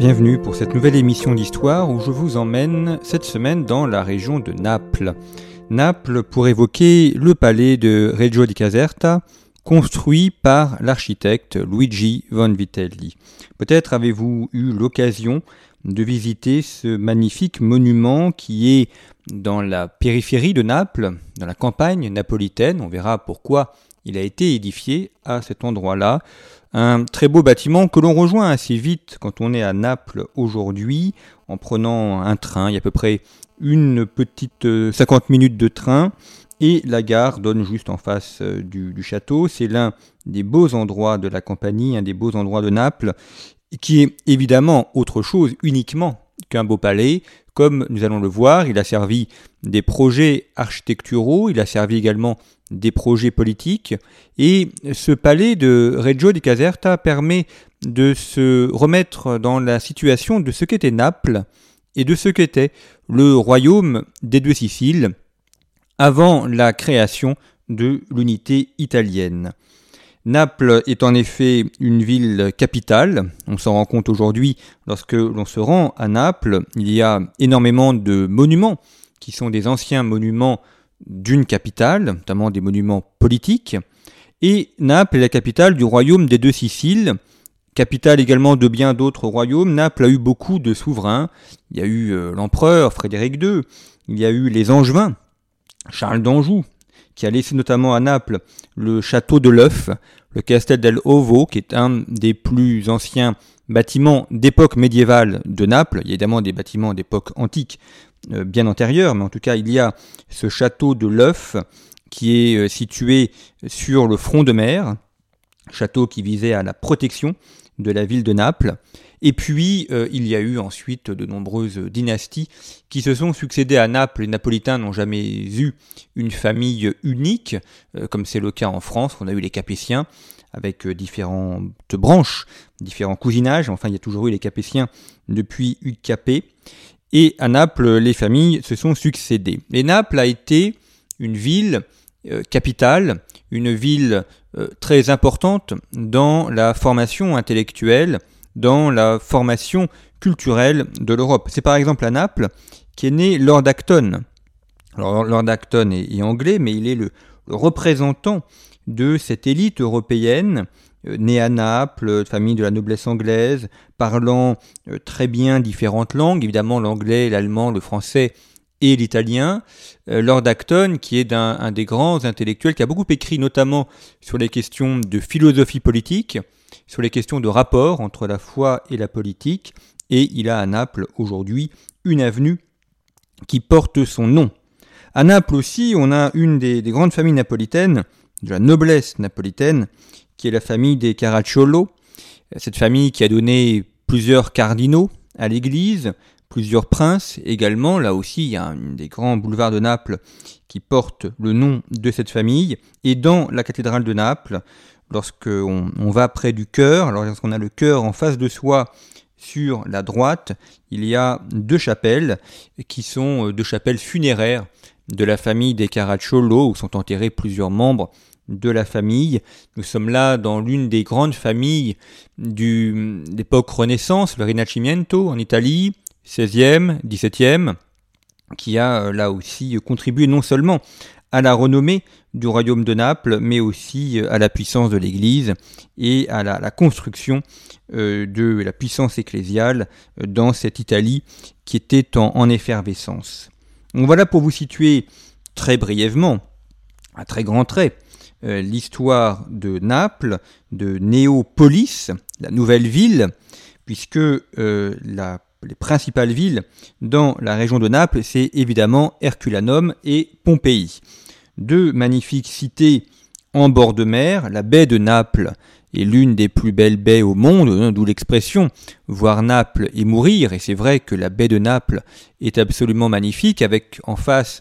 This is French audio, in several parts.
Bienvenue pour cette nouvelle émission d'histoire où je vous emmène cette semaine dans la région de Naples. Naples pour évoquer le palais de Reggio di Caserta, construit par l'architecte Luigi von Vitelli. Peut-être avez-vous eu l'occasion de visiter ce magnifique monument qui est dans la périphérie de Naples, dans la campagne napolitaine. On verra pourquoi il a été édifié à cet endroit-là. Un très beau bâtiment que l'on rejoint assez vite quand on est à Naples aujourd'hui en prenant un train. Il y a à peu près une petite 50 euh, minutes de train et la gare donne juste en face euh, du, du château. C'est l'un des beaux endroits de la compagnie, un des beaux endroits de Naples, qui est évidemment autre chose uniquement qu'un beau palais. Comme nous allons le voir, il a servi des projets architecturaux, il a servi également des projets politiques, et ce palais de Reggio di Caserta permet de se remettre dans la situation de ce qu'était Naples et de ce qu'était le royaume des deux Siciles avant la création de l'unité italienne. Naples est en effet une ville capitale, on s'en rend compte aujourd'hui lorsque l'on se rend à Naples, il y a énormément de monuments qui sont des anciens monuments d'une capitale, notamment des monuments politiques, et Naples est la capitale du royaume des deux Siciles, capitale également de bien d'autres royaumes. Naples a eu beaucoup de souverains, il y a eu euh, l'empereur Frédéric II, il y a eu les Angevins, Charles d'Anjou, qui a laissé notamment à Naples le château de l'œuf, le Castel del Ovo, qui est un des plus anciens bâtiments d'époque médiévale de Naples. Il y a évidemment des bâtiments d'époque antique euh, bien antérieure, mais en tout cas il y a ce château de l'œuf qui est euh, situé sur le front de mer, château qui visait à la protection de la ville de Naples. Et puis, euh, il y a eu ensuite de nombreuses dynasties qui se sont succédées à Naples. Les Napolitains n'ont jamais eu une famille unique, euh, comme c'est le cas en France. On a eu les Capétiens avec euh, différentes branches, différents cousinages. Enfin, il y a toujours eu les Capétiens depuis Capet. Et à Naples, les familles se sont succédées. Et Naples a été une ville capitale, une ville très importante dans la formation intellectuelle dans la formation culturelle de l'Europe. C'est par exemple à Naples qu'est né Lord Acton. Alors Lord Acton est, anglais, mais il est le, représentant de cette élite européenne euh, né à Naples, famille de la noblesse anglaise, parlant euh, très bien différentes langues, évidemment l'anglais, l'allemand, le français et l'italien. Euh, Lord Acton, qui est un, des grands intellectuels, qui a beaucoup écrit notamment sur les questions de philosophie politique, sur les questions de rapport entre la foi et la politique, et il a à Naples aujourd'hui une avenue qui porte son nom. À Naples aussi, on a une des, grandes familles napolitaines, de la noblesse napolitaine, qui est la famille des Caracciolo, cette famille qui a donné plusieurs cardinaux à l'Église, plusieurs princes également. Là aussi, il y a un des grands boulevards de Naples qui porte le nom de cette famille. Et dans la cathédrale de Naples, lorsqu'on on va près du cœur, lorsqu'on a le cœur en face de soi sur la droite, il y a deux chapelles qui sont euh, deux chapelles funéraires de la famille des Caracciolo où sont enterrés plusieurs membres de la famille. Nous sommes là dans l'une des grandes familles de l'époque Renaissance, le Rinascimento en Italie, 16e, 17e, qui a euh, là aussi contribué non seulement à la renommée du royaume de Naples, mais aussi euh, à la puissance de l'Église et à la, construction euh, de la puissance ecclésiale euh, dans cette Italie qui était en, effervescence. Donc voilà pour vous situer très brièvement, à très grands traits, l'histoire de Naples, de Néopolis, la nouvelle ville, puisque les principales villes dans la région de Naples, c'est évidemment Herculanum et Pompéi deux magnifiques cités en bord de mer, la baie de Naples est l'une des plus belles baies au monde, hein, d'où l'expression voir Naples et mourir. Et c'est vrai que la baie de Naples est absolument magnifique, avec en face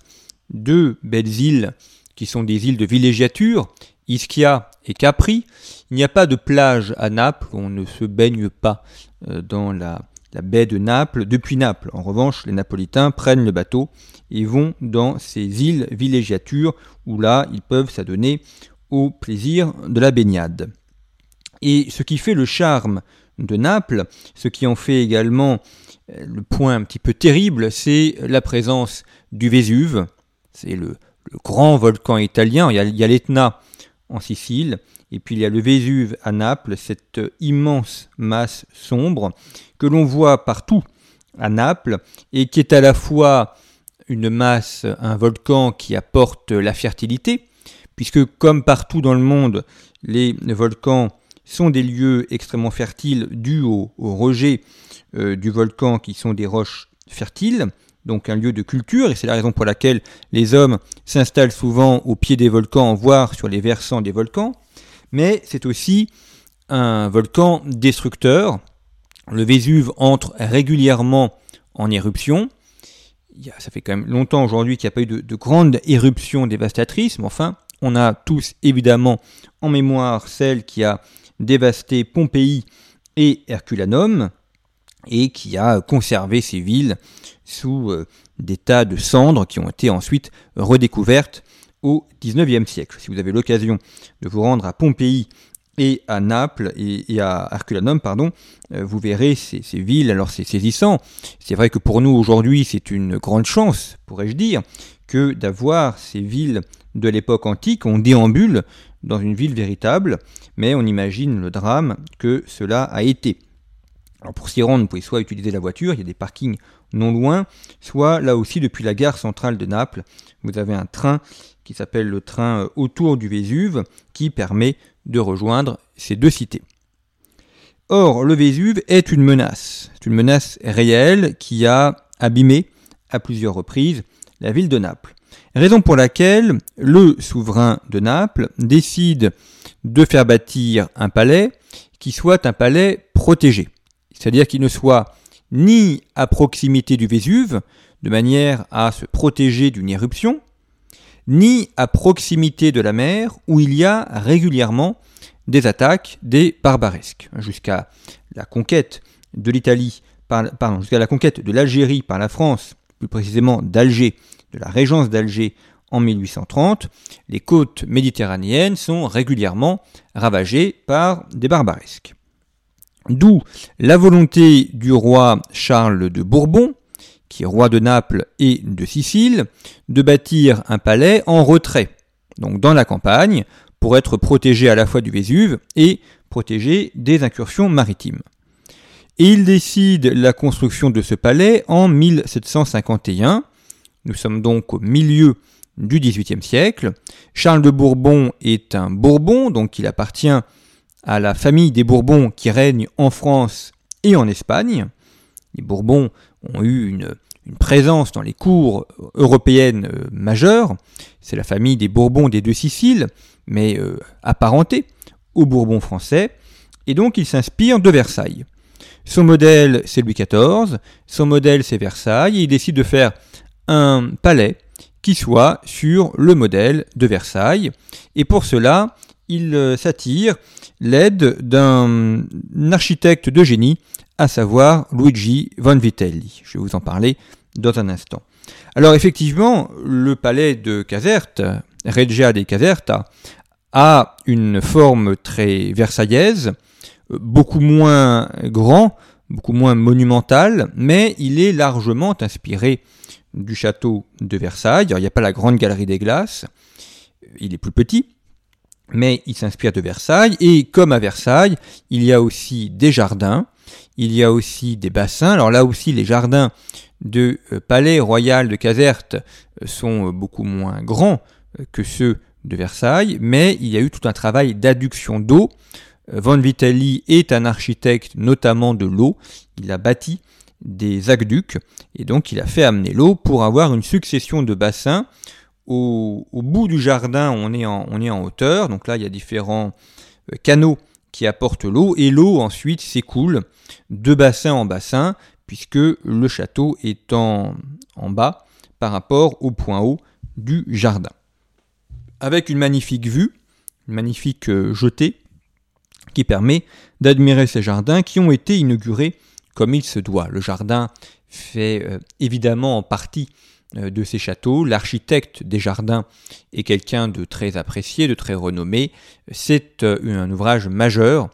deux belles îles qui sont des îles de villégiature, Ischia et Capri. Il n'y a pas de plage à Naples, on ne se baigne pas euh, dans la, la baie de Naples depuis Naples. En revanche, les Napolitains prennent le bateau et vont dans ces îles villégiatures où là, ils peuvent s'adonner au plaisir de la baignade. Et ce qui fait le charme de Naples, ce qui en fait également euh, le point un petit peu terrible, c'est la présence du Vésuve. C'est le, grand volcan italien. Il y a, l'Etna en Sicile, et puis il y a le Vésuve à Naples, cette immense masse sombre que l'on voit partout à Naples, et qui est à la fois une masse, un volcan qui apporte la fertilité, puisque comme partout dans le monde, les volcans sont des lieux extrêmement fertiles dus au, rejet euh, du volcan qui sont des roches fertiles, donc un lieu de culture, et c'est la raison pour laquelle les hommes s'installent souvent au pied des volcans, voire sur les versants des volcans, mais c'est aussi un volcan destructeur. Le Vésuve entre régulièrement en éruption, ça fait quand même longtemps aujourd'hui qu'il n'y a pas eu de, de grandes éruptions dévastatrices, mais enfin, on a tous évidemment en mémoire celle qui a dévasté Pompéi et Herculanum, et qui a conservé ces villes sous euh, des tas de cendres qui ont été ensuite redécouvertes au XIXe siècle. Si vous avez l'occasion de vous rendre à Pompéi et à Naples et, à Herculanum, pardon, euh, vous verrez ces, ces villes. Alors c'est saisissant. C'est vrai que pour nous aujourd'hui, c'est une grande chance, pourrais-je dire, que d'avoir ces villes de l'époque antique. On déambule dans une ville véritable, mais on imagine le drame que cela a été. Alors pour s'y rendre, vous pouvez soit utiliser la voiture, il y a des parkings non loin, soit là aussi depuis la gare centrale de Naples, vous avez un train qui s'appelle le train euh, autour du Vésuve, qui permet de rejoindre ces deux cités. Or, le Vésuve est une menace, c'est une menace réelle qui a abîmé à plusieurs reprises la ville de Naples. Raison pour laquelle le souverain de Naples décide de faire bâtir un palais qui soit un palais protégé. C'est-à-dire qu'il ne soit ni à proximité du Vésuve, de manière à se protéger d'une éruption, ni à proximité de la mer, où il y a régulièrement des attaques des barbaresques, jusqu'à la conquête de l'Italie, l'Algérie par la France, plus précisément d'Alger de la régence d'Alger en 1830, les côtes méditerranéennes sont régulièrement ravagées par des barbaresques. D'où la volonté du roi Charles de Bourbon, qui est roi de Naples et de Sicile, de bâtir un palais en retrait, donc dans la campagne, pour être protégé à la fois du Vésuve et protégé des incursions maritimes. Et il décide la construction de ce palais en 1751, nous sommes donc au milieu du XVIIIe siècle. Charles de Bourbon est un Bourbon, donc il appartient à la famille des Bourbons qui règne en France et en Espagne. Les Bourbons ont eu une, présence dans les cours européennes euh, majeures. C'est la famille des Bourbons des deux Siciles, mais euh, apparentée aux Bourbons français. Et donc il s'inspire de Versailles. Son modèle, c'est Louis XIV. Son modèle, c'est Versailles. Et il décide de faire un palais qui soit sur le modèle de Versailles. Et pour cela, il euh, s'attire l'aide d'un architecte de génie, à savoir Luigi von Vitelli. Je vais vous en parler dans un instant. Alors effectivement, le palais de Caserte, Regia de Caserta, a une forme très versaillaise, beaucoup moins grand, beaucoup moins monumental, mais il est largement inspiré du château de Versailles. il n'y a pas la grande galerie des glaces, il est plus petit, mais il s'inspire de Versailles. Et comme à Versailles, il y a aussi des jardins, il y a aussi des bassins. Alors là aussi, les jardins de euh, Palais Royal de Caserte euh, sont euh, beaucoup moins grands que ceux de Versailles, mais il y a eu tout un travail d'adduction d'eau. Von Vitelli est un architecte notamment de l'eau. Il a bâti des aqueducs, et donc il a fait amener l'eau pour avoir une succession de bassins. Au, bout du jardin, on est, en, hauteur, donc là il y a différents euh, canaux qui apporte l'eau et l'eau ensuite s'écoule de bassin en bassin puisque le château est en, bas par rapport au point haut du jardin. Avec une magnifique vue, une magnifique euh, jetée qui permet d'admirer ces jardins qui ont été inaugurés comme il se doit. Le jardin fait euh, évidemment en partie de ces châteaux. L'architecte des jardins est quelqu'un de très apprécié, de très renommé. C'est euh, un ouvrage majeur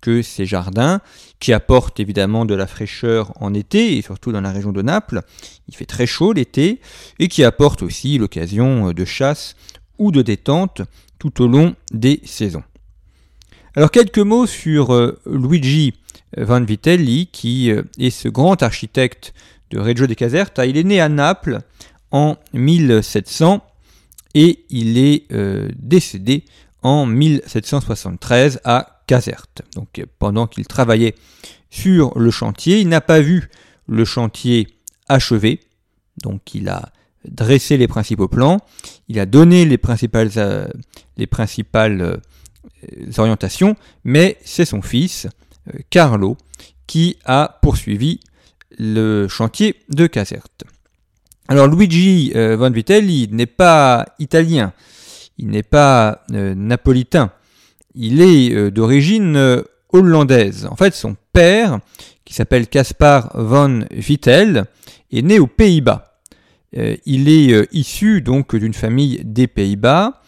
que ces jardins, qui apportent évidemment de la fraîcheur en été, et surtout dans la région de Naples. Il fait très chaud l'été, et qui apporte aussi l'occasion de chasse ou de détente tout au long des saisons. Alors quelques mots sur Luigi Van Vitelli, qui est ce grand architecte de Reggio de Caserta. Il est né à Naples en 1700 et il est euh, décédé en 1773 à Caserte. Donc pendant qu'il travaillait sur le chantier, il n'a pas vu le chantier achevé. Donc il a dressé les principaux plans, il a donné les principales, euh, euh, orientations, mais c'est son fils, Carlo, qui a poursuivi le chantier de Caserte. Alors Luigi euh, Von Vitelli n'est pas italien, il n'est pas euh, napolitain, il est euh, d'origine hollandaise. En fait, son père, qui s'appelle Caspar von Vittel, est né aux Pays-Bas. il est issu donc d'une famille des Pays-Bas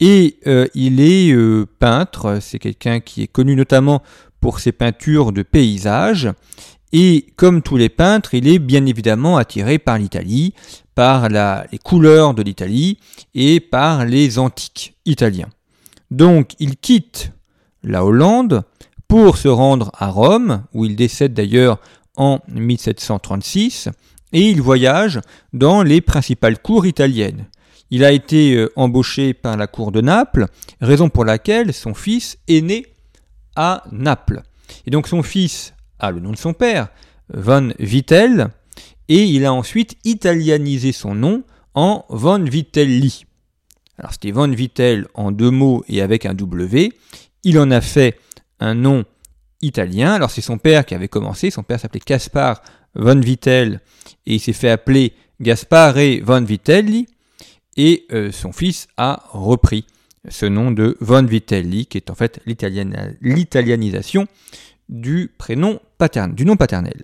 et il est peintre. C'est quelqu'un qui est connu notamment pour ses peintures de paysages. Et comme tous les peintres, il est bien évidemment attiré par l'Italie, par les couleurs de l'Italie et par les antiques italiens. Donc il quitte la Hollande pour se rendre à Rome, où il décède d'ailleurs en 1736, et il voyage dans les principales cours italiennes. Il a été euh, embauché par la cour de Naples, raison pour laquelle son fils est né à Naples. Et donc son fils le nom de son père, Von Vittel, et il a ensuite italianisé son nom en Von Vitelli. Alors c'était Von Vittel en deux mots et avec un W. Il en a fait un nom italien. Alors c'est son père qui avait commencé. Son père s'appelait Caspar Von Vittel et il s'est fait appeler Gaspare Von Vitelli. Et euh, son fils a repris ce nom de Von Vitelli, qui est en fait l'italianisation du prénom paternel, du nom paternel.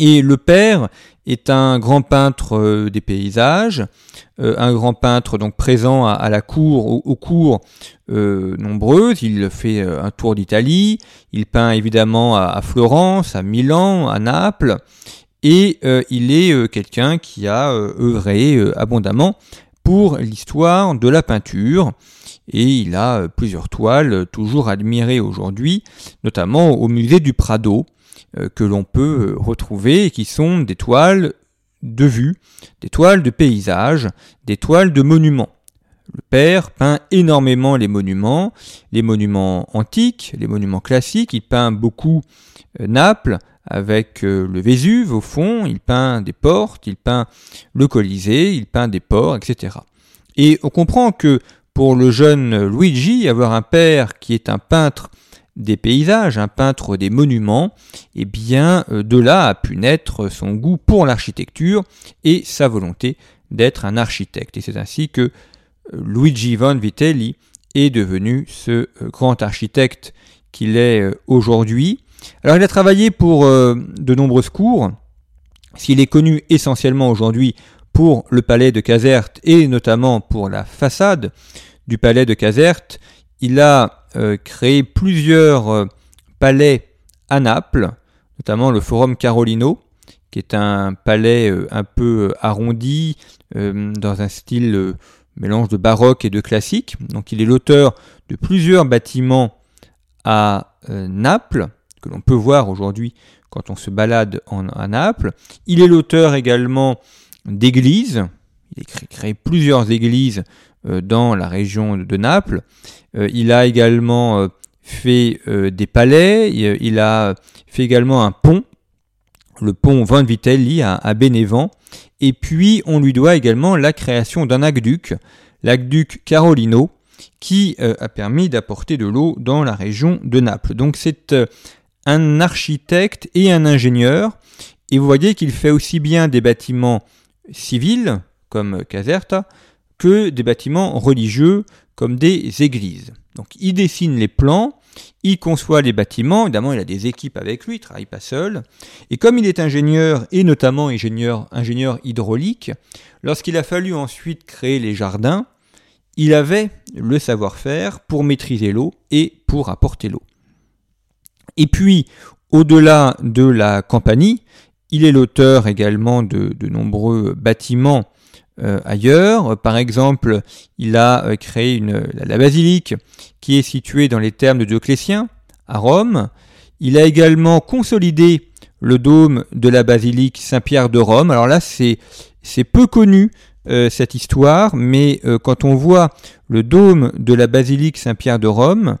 Et le père est un grand peintre euh, des paysages, euh, un grand peintre donc présent à, la cour, aux, cours euh, nombreuses. Il fait un tour d'Italie, il peint évidemment à, Florence, à Milan, à Naples, et il est quelqu'un qui a œuvré abondamment pour l'histoire de la peinture et il a plusieurs toiles toujours admirées aujourd'hui, notamment au musée du Prado, euh, que l'on peut euh, retrouver et qui sont des toiles de vue, des toiles de paysage, des toiles de monuments. Le père peint énormément les monuments, les monuments antiques, les monuments classiques, il peint beaucoup euh, Naples avec le Vésuve au fond, il peint des portes, il peint le Colisée, il peint des ports, etc. Et on comprend que pour le jeune Luigi, avoir un père qui est un peintre des paysages, un peintre des monuments, et eh bien euh, de là a pu naître son goût pour l'architecture et sa volonté d'être un architecte. Et c'est ainsi que euh, Luigi Von Vitelli est devenu ce euh, grand architecte qu'il est aujourd'hui. Alors il a travaillé pour de nombreuses cours, s'il est connu essentiellement aujourd'hui pour le palais de Caserte et notamment pour la façade du palais de Caserte, il a euh, créé plusieurs euh, palais à Naples, notamment le Forum Carolino, qui est un palais euh, un peu arrondi, dans un style mélange de baroque et de classique. Donc il est l'auteur de plusieurs bâtiments à Naples, que l'on peut voir aujourd'hui quand on se balade en, à Naples. Il est l'auteur également d'églises. Il a créé plusieurs églises dans la région de Naples. Euh, il a également euh, fait euh, des palais, il, a fait également un pont, le pont Van Vitelli à Bénévent, et puis on lui doit également la création d'un aqueduc, l'aqueduc Carolino, qui a permis d'apporter de l'eau dans la région de Naples. Donc c'est un architecte et un ingénieur, et vous voyez qu'il fait aussi bien des bâtiments civils, comme Caserta, que des bâtiments religieux, comme des églises. Donc il dessine les plans, il conçoit les bâtiments, évidemment il a des équipes avec lui, il ne travaille pas seul, et comme il est ingénieur, et notamment ingénieur, ingénieur hydraulique, lorsqu'il a fallu ensuite créer les jardins, il avait le savoir-faire pour maîtriser l'eau et pour apporter l'eau. Et puis, au-delà de la compagnie, il est l'auteur également de, nombreux bâtiments euh, ailleurs. Par exemple, il a euh, créé la, basilique qui est située dans les termes de Dioclétien à Rome. Il a également consolidé le dôme de la basilique Saint-Pierre de Rome. Alors là, c'est, c'est peu connu euh, cette histoire, mais quand on voit le dôme de la basilique Saint-Pierre de Rome,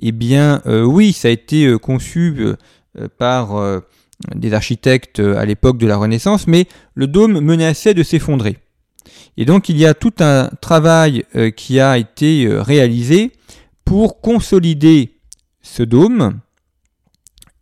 eh bien oui, ça a été conçu par des architectes à l'époque de la Renaissance, mais le dôme menaçait de s'effondrer. Et donc il y a tout un travail euh, qui a été euh, réalisé pour consolider ce dôme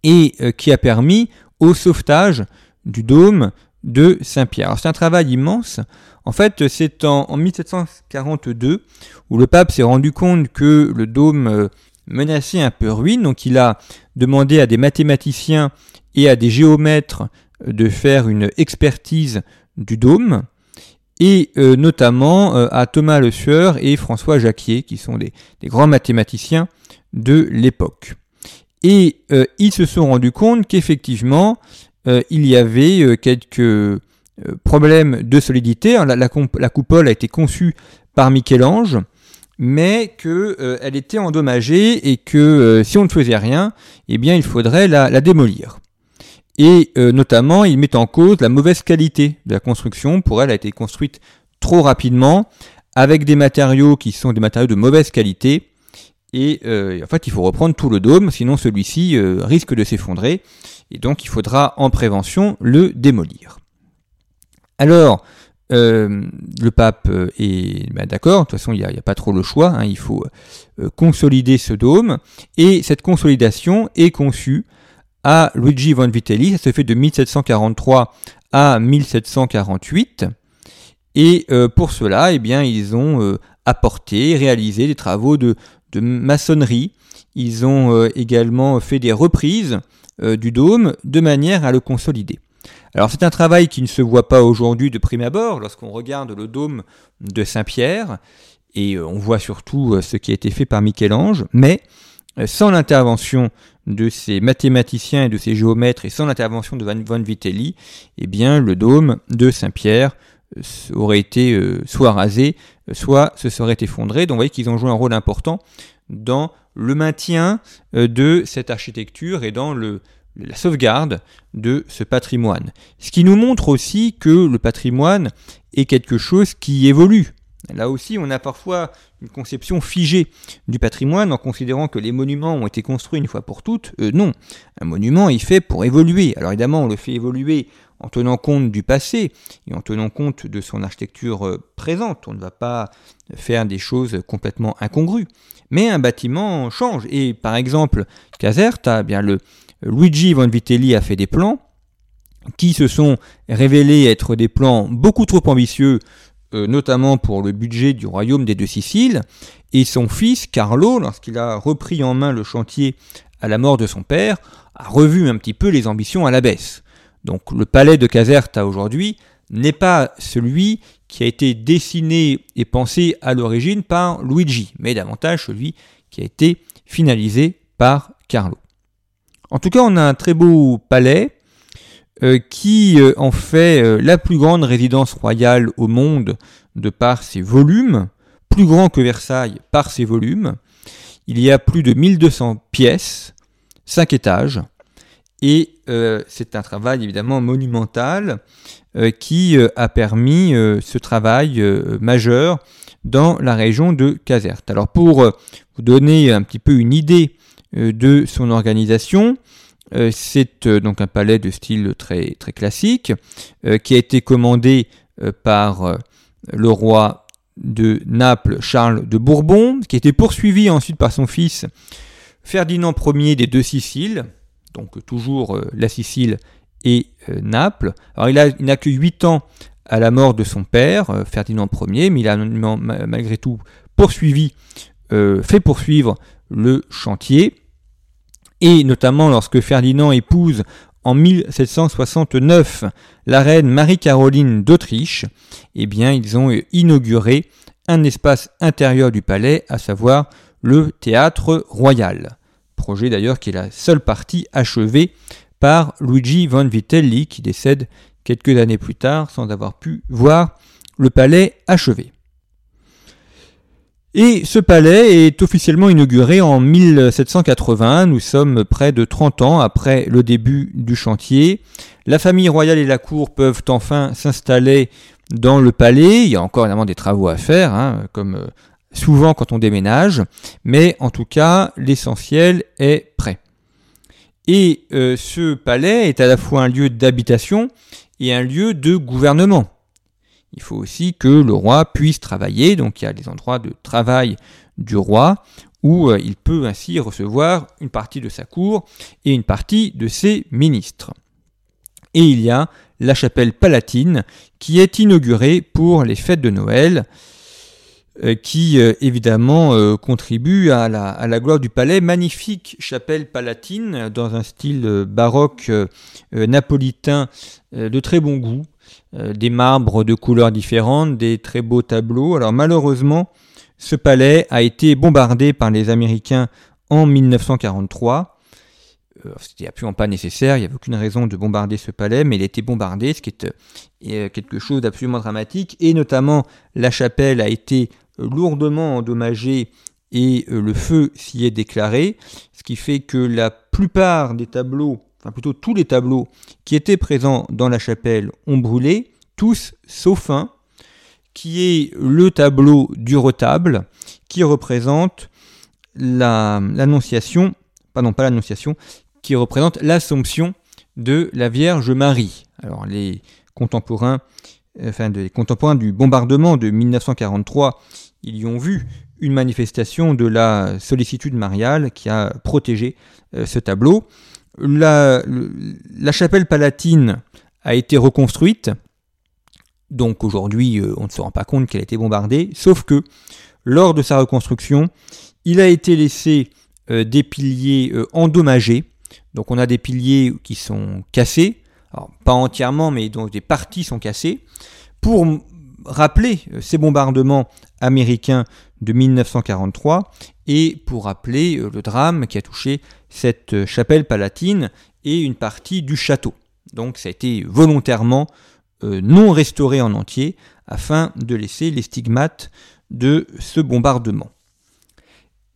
et euh, qui a permis au sauvetage du dôme de Saint-Pierre. C'est un travail immense. En fait, c'est en, 1742 où le pape s'est rendu compte que le dôme menaçait un peu ruine, donc il a demandé à des mathématiciens et à des géomètres de faire une expertise du dôme, et euh, notamment euh, à Thomas Le Sueur et François Jacquier, qui sont des, grands mathématiciens de l'époque. Et euh, ils se sont rendus compte qu'effectivement, il y avait quelques problèmes de solidité. La, la, coupole a été conçue par Michel-Ange, mais qu'elle était endommagée et que si on ne faisait rien, eh bien il faudrait la démolir. Et euh, notamment, il met en cause la mauvaise qualité de la construction. Pour elle, elle a été construite trop rapidement, avec des matériaux qui sont des matériaux de mauvaise qualité. Et euh, en fait, il faut reprendre tout le dôme, sinon celui-ci euh, risque de s'effondrer. Et donc, il faudra en prévention le démolir. Alors, le pape est ben, d'accord, de toute façon il n'y a, pas trop le choix, hein. il faut consolider ce dôme, et cette consolidation est conçue à Luigi von Vitelli. Ça se fait de 1743 à 1748. Et euh, pour cela, eh bien, ils ont euh, apporté, réalisé des travaux de, maçonnerie. Ils ont euh, également fait des reprises du dôme de manière à le consolider. Alors c'est un travail qui ne se voit pas aujourd'hui de prime abord lorsqu'on regarde le dôme de Saint-Pierre et on voit surtout ce qui a été fait par Michel-Ange, mais sans l'intervention de ces mathématiciens et de ces géomètres et sans l'intervention de Van Vitelli, eh bien le dôme de Saint-Pierre euh, aurait été euh, soit rasé, soit se serait effondré. Donc vous voyez qu'ils ont joué un rôle important dans le maintien euh, de cette architecture et dans la sauvegarde de ce patrimoine. Ce qui nous montre aussi que le patrimoine est quelque chose qui évolue. Là aussi, on a parfois une conception figée du patrimoine en considérant que les monuments ont été construits une fois pour toutes. Euh, non, un monument est fait pour évoluer. Alors évidemment, on le fait évoluer en tenant compte du passé et en tenant compte de son architecture euh, présente. On ne va pas faire des choses complètement incongrues. Mais un bâtiment change. Et par exemple, Caserta, eh bien le Luigi a fait des plans qui se sont révélés être des plans beaucoup trop ambitieux euh, notamment pour le budget du royaume des deux Siciles, et son fils, Carlo, lorsqu'il a repris en main le chantier à la mort de son père, a revu un petit peu les ambitions à la baisse. Donc le palais de Caserta aujourd'hui n'est pas celui qui a été dessiné et pensé à l'origine par Luigi, mais davantage celui qui a été finalisé par Carlo. En tout cas, on a un très beau palais euh, qui euh, en fait euh, la plus grande résidence royale au monde de par ses volumes, plus grand que Versailles par ses volumes. Il y a plus de 1200 pièces, 5 étages, et c'est un travail évidemment monumental qui a permis ce travail majeur dans la région de Caserte. Alors pour vous donner un petit peu une idée de son organisation, c'est euh, donc un palais de style très, très classique euh, qui a été commandé par le roi de Naples, Charles de Bourbon, qui a été poursuivi ensuite par son fils Ferdinand Ier des deux Siciles, donc toujours euh, la Sicile et euh, Naples. Alors il n'a que 8 ans à la mort de son père, euh, Ferdinand Ier, mais il a malgré tout poursuivi, fait poursuivre le chantier. Et notamment lorsque Ferdinand épouse en 1769 la reine Marie-Caroline d'Autriche, eh bien ils ont inauguré un espace intérieur du palais, à savoir le théâtre royal. Projet d'ailleurs qui est la seule partie achevée par Luigi von Vitelli qui décède quelques années plus tard sans avoir pu voir le palais achevé. Et ce palais est officiellement inauguré en 1780. Nous sommes près de 30 ans après le début du chantier. La famille royale et la cour peuvent enfin s'installer dans le palais. Il y a encore évidemment des travaux à faire, hein, comme euh, souvent quand on déménage. Mais en tout cas, l'essentiel est prêt. Et euh, ce palais est à la fois un lieu d'habitation et un lieu de gouvernement. Il faut aussi que le roi puisse travailler, donc il y a des endroits de travail du roi où euh, il peut ainsi recevoir une partie de sa cour et une partie de ses ministres. Et il y a la chapelle palatine qui est inaugurée pour les fêtes de Noël, euh, qui euh, évidemment contribue à la, à la, gloire du palais. Magnifique chapelle palatine dans un style baroque napolitain de très bon goût, des marbres de couleurs différentes, des très beaux tableaux. Alors malheureusement, ce palais a été bombardé par les Américains en 1943. Euh, c'était absolument pas nécessaire, il n'y avait aucune raison de bombarder ce palais, mais il a été bombardé, ce qui est euh, quelque chose d'absolument dramatique, et notamment la chapelle a été lourdement endommagée et le feu s'y est déclaré, ce qui fait que la plupart des tableaux enfin plutôt tous les tableaux qui étaient présents dans la chapelle ont brûlé, tous sauf un, qui est le tableau du retable, qui représente l'annonciation, pardon pas l'annonciation, qui représente l'assomption de la Vierge Marie. Alors les contemporains, enfin des contemporains du bombardement de 1943, ils y ont vu une manifestation de la sollicitude mariale qui a protégé euh, ce tableau la, chapelle palatine a été reconstruite, donc aujourd'hui euh, on ne se rend pas compte qu'elle a été bombardée, sauf que lors de sa reconstruction, il a été laissé euh, des piliers euh, endommagés, donc on a des piliers qui sont cassés, pas entièrement mais dont des parties sont cassées, pour rappeler ces bombardements américains de 1943 et pour rappeler le drame qui a touché cette chapelle palatine et une partie du château. Donc ça a été volontairement euh, non restauré en entier afin de laisser les stigmates de ce bombardement.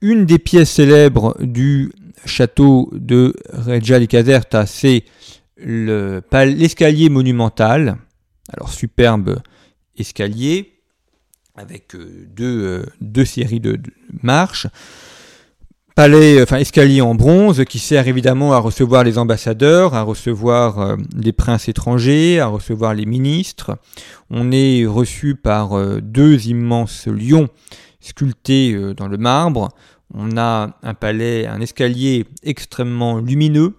Une des pièces célèbres du château de Regia di Caserta, c'est l'escalier monumental. Alors superbe escalier avec euh, euh, deux, séries de marches palais, enfin escalier en bronze qui sert évidemment à recevoir les ambassadeurs, à recevoir euh, les princes étrangers, à recevoir les ministres. On est reçu par euh, deux immenses lions sculptés euh, dans le marbre. On a un palais, un escalier extrêmement lumineux,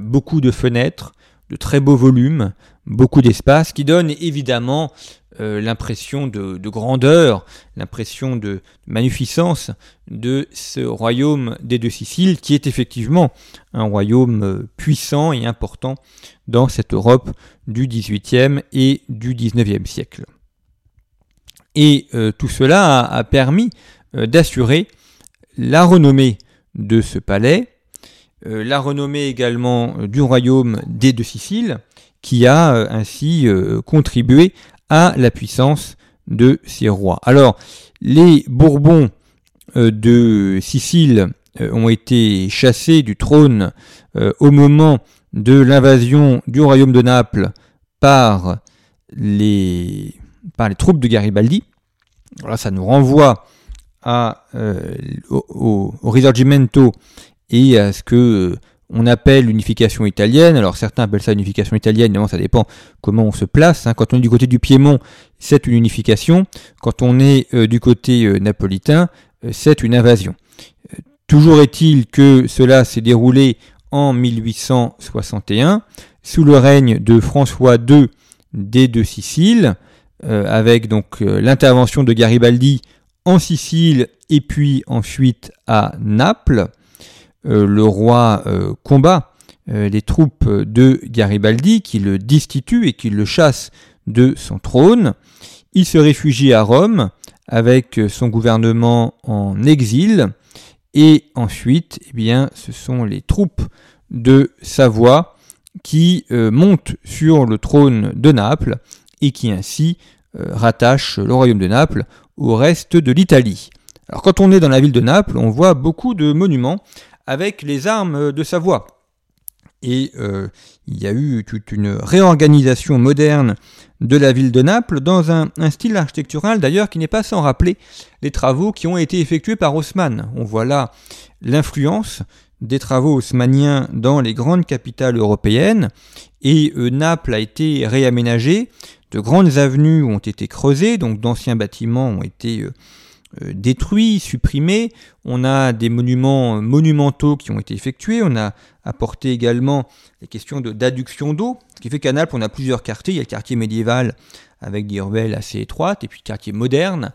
beaucoup de fenêtres, de très beaux volumes, beaucoup d'espace qui donne évidemment euh, l'impression de, grandeur, l'impression de magnificence de ce royaume des deux Siciles, qui est effectivement un royaume euh, puissant et important dans cette Europe du XVIIIe et du XIXe siècle. Et euh, tout cela a, permis d'assurer la renommée de ce palais, la renommée également du royaume des deux Siciles, qui a ainsi contribué à la puissance de ces rois. Alors, les Bourbons euh, de Sicile euh, ont été chassés du trône euh, au moment de l'invasion du royaume de Naples par les, par les troupes de Garibaldi. Alors ça nous renvoie au, Risorgimento et à ce que on appelle l'unification italienne. Alors certains appellent ça unification italienne, mais ça dépend comment on se place. Hein. Quand on est du côté du Piémont, c'est une unification. Quand on est euh, du côté euh, napolitain, euh, c'est une invasion. toujours est-il que cela s'est déroulé en 1861 sous le règne de François II des deux Siciles, avec donc l'intervention de Garibaldi en Sicile et puis ensuite à Naples. Euh, le roi euh, combat euh, les troupes de Garibaldi qui le destituent et qui le chassent de son trône. Il se réfugie à Rome avec son gouvernement en exil et ensuite, eh bien, ce sont les troupes de Savoie qui montent sur le trône de Naples et qui ainsi rattachent le royaume de Naples au reste de l'Italie. Alors quand on est dans la ville de Naples, on voit beaucoup de monuments avec les armes de Savoie. Et euh, il y a eu toute une réorganisation moderne de la ville de Naples dans un, style architectural d'ailleurs qui n'est pas sans rappeler les travaux qui ont été effectués par Haussmann. On voit là l'influence des travaux haussmanniens dans les grandes capitales européennes et euh, Naples a été réaménagé, de grandes avenues ont été creusées, donc d'anciens bâtiments ont été euh, euh, détruits, supprimés. On a des monuments monumentaux qui ont été effectués. On a apporté également les questions d'adduction d'eau, ce qui fait qu'à Naples, on a plusieurs quartiers. Il y a le quartier médiéval avec des ruelles assez étroites, et puis le quartier moderne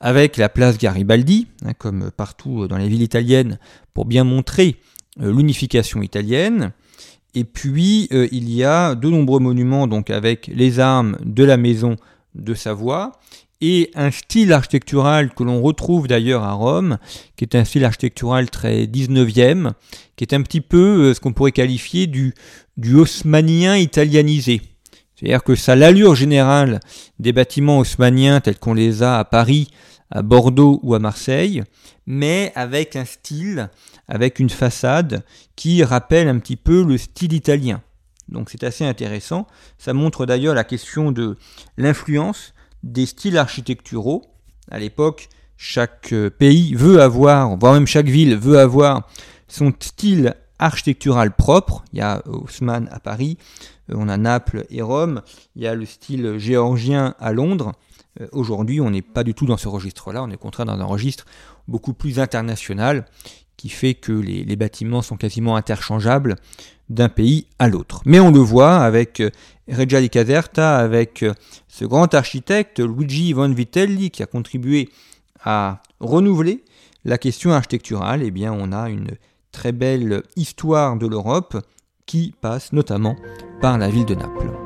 avec la place Garibaldi, hein, comme partout dans les villes italiennes, pour bien montrer euh, l'unification italienne. Et puis, euh, il y a de nombreux monuments donc avec les armes de la maison de Savoie et un style architectural que l'on retrouve d'ailleurs à Rome, qui est un style architectural très 19e, qui est un petit peu euh, ce qu'on pourrait qualifier du, haussmannien italianisé. C'est-à-dire que ça l'allure générale des bâtiments haussmanniens tels qu'on les a à Paris, à Bordeaux ou à Marseille, mais avec un style, avec une façade qui rappelle un petit peu le style italien. Donc c'est assez intéressant. Ça montre d'ailleurs la question de l'influence des styles architecturaux. À l'époque, chaque euh, pays veut avoir, voire même chaque ville veut avoir son style architectural propre. Il y a Haussmann à Paris, euh, on a Naples et Rome, il y a le style géorgien à Londres. Euh, aujourd'hui, on n'est pas du tout dans ce registre-là, on est contraint dans un registre beaucoup plus international qui fait que les bâtiments sont quasiment interchangeables d'un pays à l'autre. Mais on le voit avec Regia di Caserta, avec ce grand architecte Luigi von Vitelli qui a contribué à renouveler la question architecturale, eh bien on a une très belle histoire de l'Europe qui passe notamment par la ville de Naples.